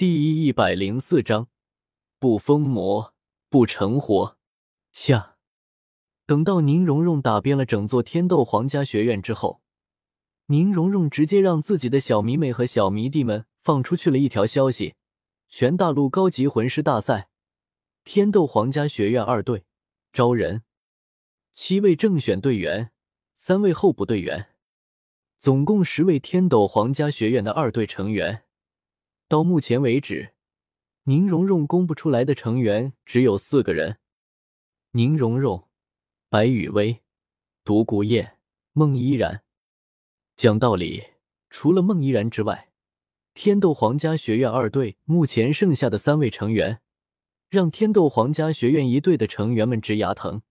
第一百零四章，不疯魔不成活。下，等到宁荣荣打遍了整座天斗皇家学院之后，宁荣荣直接让自己的小迷妹和小迷弟们放出去了一条消息：全大陆高级魂师大赛，天斗皇家学院二队招人，七位正选队员，三位候补队员，总共十位天斗皇家学院的二队成员。到目前为止，宁荣荣公布出来的成员只有四个人：宁荣荣、白雨薇、独孤雁、孟依然。讲道理，除了孟依然之外，天斗皇家学院二队目前剩下的三位成员，让天斗皇家学院一队的成员们直牙疼。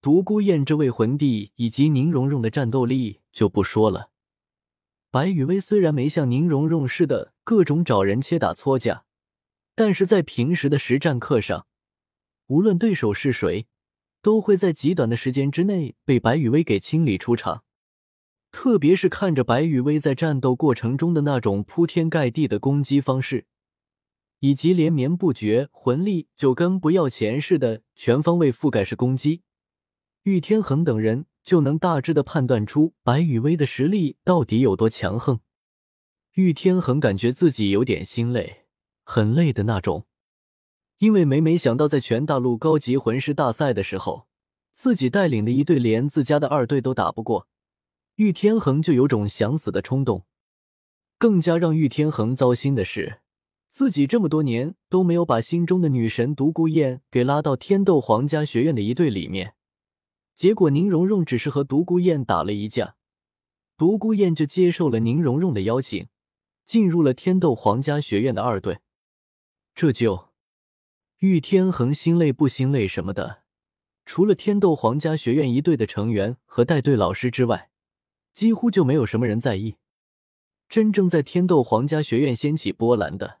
独孤雁这位魂帝以及宁荣荣的战斗力就不说了。白雨薇虽然没像宁荣荣似的各种找人切打搓架，但是在平时的实战课上，无论对手是谁，都会在极短的时间之内被白雨薇给清理出场。特别是看着白雨薇在战斗过程中的那种铺天盖地的攻击方式，以及连绵不绝魂力就跟不要钱似的全方位覆盖式攻击，玉天恒等人。就能大致的判断出白羽薇的实力到底有多强横。玉天恒感觉自己有点心累，很累的那种，因为每每想到在全大陆高级魂师大赛的时候，自己带领的一队连自家的二队都打不过，玉天恒就有种想死的冲动。更加让玉天恒糟心的是，自己这么多年都没有把心中的女神独孤雁给拉到天斗皇家学院的一队里面。结果宁荣荣只是和独孤雁打了一架，独孤雁就接受了宁荣荣的邀请，进入了天斗皇家学院的二队。这就玉天恒心累不心累什么的，除了天斗皇家学院一队的成员和带队老师之外，几乎就没有什么人在意。真正在天斗皇家学院掀起波澜的，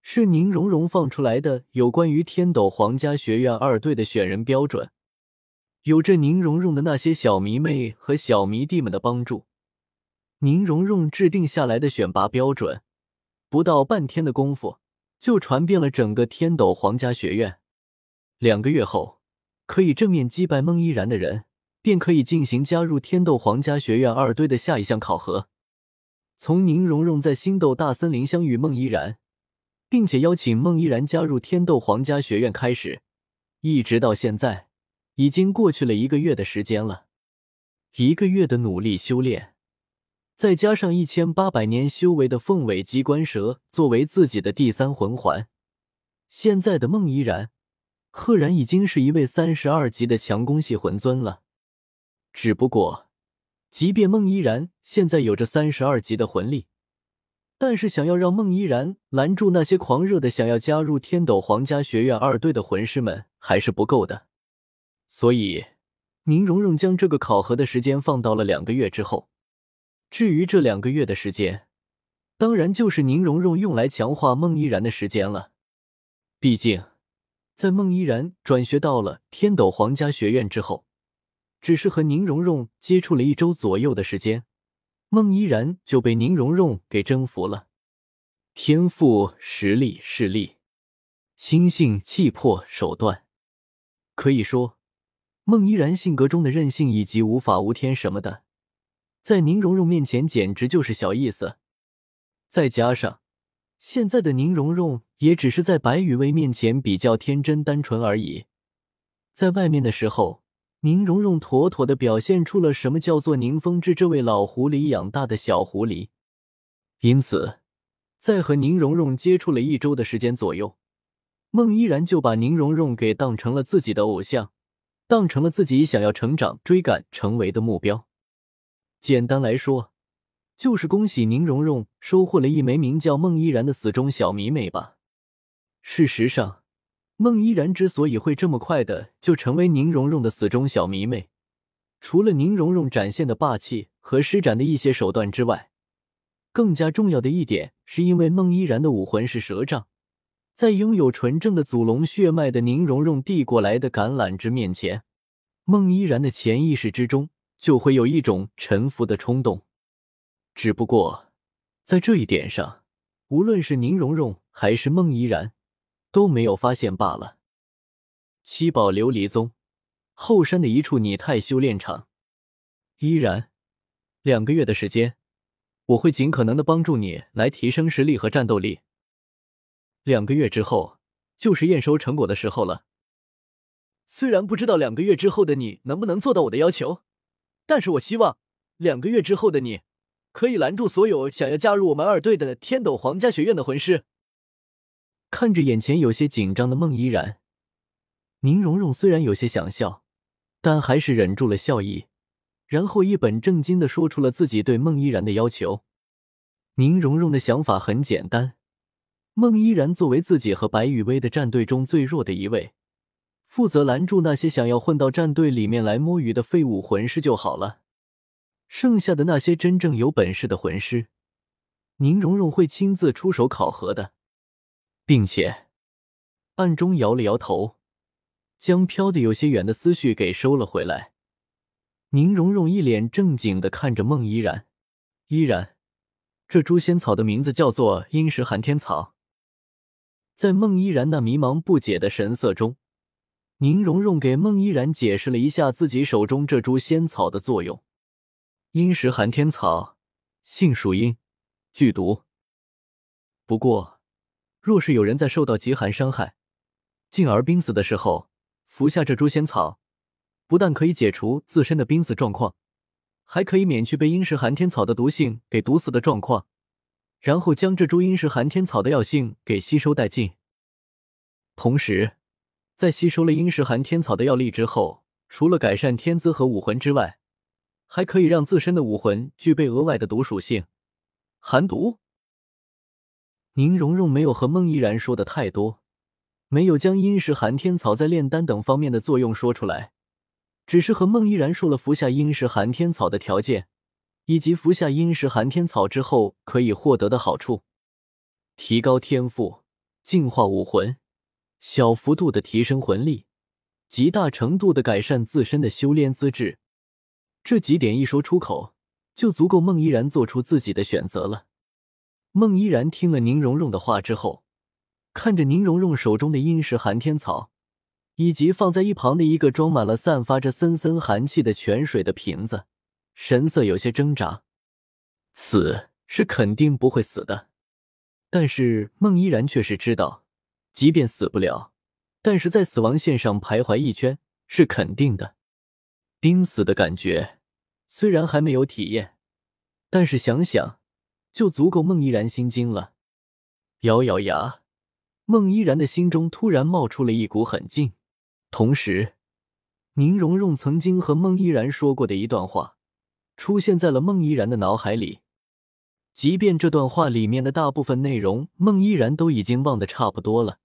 是宁荣荣放出来的有关于天斗皇家学院二队的选人标准。有着宁荣荣的那些小迷妹和小迷弟们的帮助，宁荣荣制定下来的选拔标准，不到半天的功夫就传遍了整个天斗皇家学院。两个月后，可以正面击败孟依然的人，便可以进行加入天斗皇家学院二队的下一项考核。从宁荣荣在星斗大森林相遇孟依然，并且邀请孟依然加入天斗皇家学院开始，一直到现在。已经过去了一个月的时间了，一个月的努力修炼，再加上一千八百年修为的凤尾机关蛇作为自己的第三魂环，现在的孟依然，赫然已经是一位三十二级的强攻系魂尊了。只不过，即便孟依然现在有着三十二级的魂力，但是想要让孟依然拦住那些狂热的想要加入天斗皇家学院二队的魂师们，还是不够的。所以，宁荣荣将这个考核的时间放到了两个月之后。至于这两个月的时间，当然就是宁荣荣用来强化孟依然的时间了。毕竟，在孟依然转学到了天斗皇家学院之后，只是和宁荣荣接触了一周左右的时间，孟依然就被宁荣荣给征服了。天赋、实力、势力、心性、气魄、手段，可以说。孟依然性格中的任性以及无法无天什么的，在宁荣荣面前简直就是小意思。再加上现在的宁荣荣也只是在白雨薇面前比较天真单纯而已，在外面的时候，宁荣荣妥妥的表现出了什么叫做宁风致这位老狐狸养大的小狐狸。因此，在和宁荣荣接触了一周的时间左右，孟依然就把宁荣荣给当成了自己的偶像。当成了自己想要成长、追赶、成为的目标。简单来说，就是恭喜宁荣荣收获了一枚名叫孟依然的死忠小迷妹吧。事实上，孟依然之所以会这么快的就成为宁荣荣的死忠小迷妹，除了宁荣荣展现的霸气和施展的一些手段之外，更加重要的一点是因为孟依然的武魂是蛇杖。在拥有纯正的祖龙血脉的宁荣荣递过来的橄榄枝面前，孟依然的潜意识之中就会有一种臣服的冲动。只不过在这一点上，无论是宁荣荣还是孟依然都没有发现罢了。七宝琉璃宗后山的一处拟态修炼场，依然两个月的时间，我会尽可能的帮助你来提升实力和战斗力。两个月之后就是验收成果的时候了。虽然不知道两个月之后的你能不能做到我的要求，但是我希望两个月之后的你。可以拦住所有想要加入我们二队的天斗皇家学院的魂师。看着眼前有些紧张的孟依然，宁荣荣虽然有些想笑，但还是忍住了笑意，然后一本正经的说出了自己对孟依然的要求。宁荣荣的想法很简单：孟依然作为自己和白雨薇的战队中最弱的一位，负责拦住那些想要混到战队里面来摸鱼的废物魂师就好了。剩下的那些真正有本事的魂师，宁荣荣会亲自出手考核的，并且暗中摇了摇头，将飘得有些远的思绪给收了回来。宁荣荣一脸正经的看着孟依然，依然，这诛仙草的名字叫做阴石寒天草。在孟依然那迷茫不解的神色中，宁荣荣给孟依然解释了一下自己手中这株仙草的作用。阴石寒天草，性属阴，剧毒。不过，若是有人在受到极寒伤害，进而濒死的时候，服下这株仙草，不但可以解除自身的濒死状况，还可以免去被阴石寒天草的毒性给毒死的状况，然后将这株阴石寒天草的药性给吸收殆尽。同时，在吸收了阴石寒天草的药力之后，除了改善天资和武魂之外，还可以让自身的武魂具备额外的毒属性，寒毒。宁荣荣没有和孟依然说的太多，没有将阴石寒天草在炼丹等方面的作用说出来，只是和孟依然说了服下阴石寒天草的条件，以及服下阴石寒天草之后可以获得的好处：提高天赋、净化武魂、小幅度的提升魂力、极大程度的改善自身的修炼资质。这几点一说出口，就足够孟依然做出自己的选择了。孟依然听了宁荣荣的话之后，看着宁荣荣手中的阴石寒天草，以及放在一旁的一个装满了散发着森森寒气的泉水的瓶子，神色有些挣扎。死是肯定不会死的，但是孟依然却是知道，即便死不了，但是在死亡线上徘徊一圈是肯定的。濒死的感觉，虽然还没有体验，但是想想就足够孟依然心惊了。咬咬牙，孟依然的心中突然冒出了一股狠劲。同时，宁荣荣曾经和孟依然说过的一段话，出现在了孟依然的脑海里。即便这段话里面的大部分内容，孟依然都已经忘得差不多了，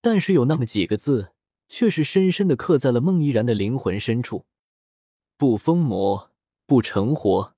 但是有那么几个字，却是深深的刻在了孟依然的灵魂深处。不疯魔，不成活，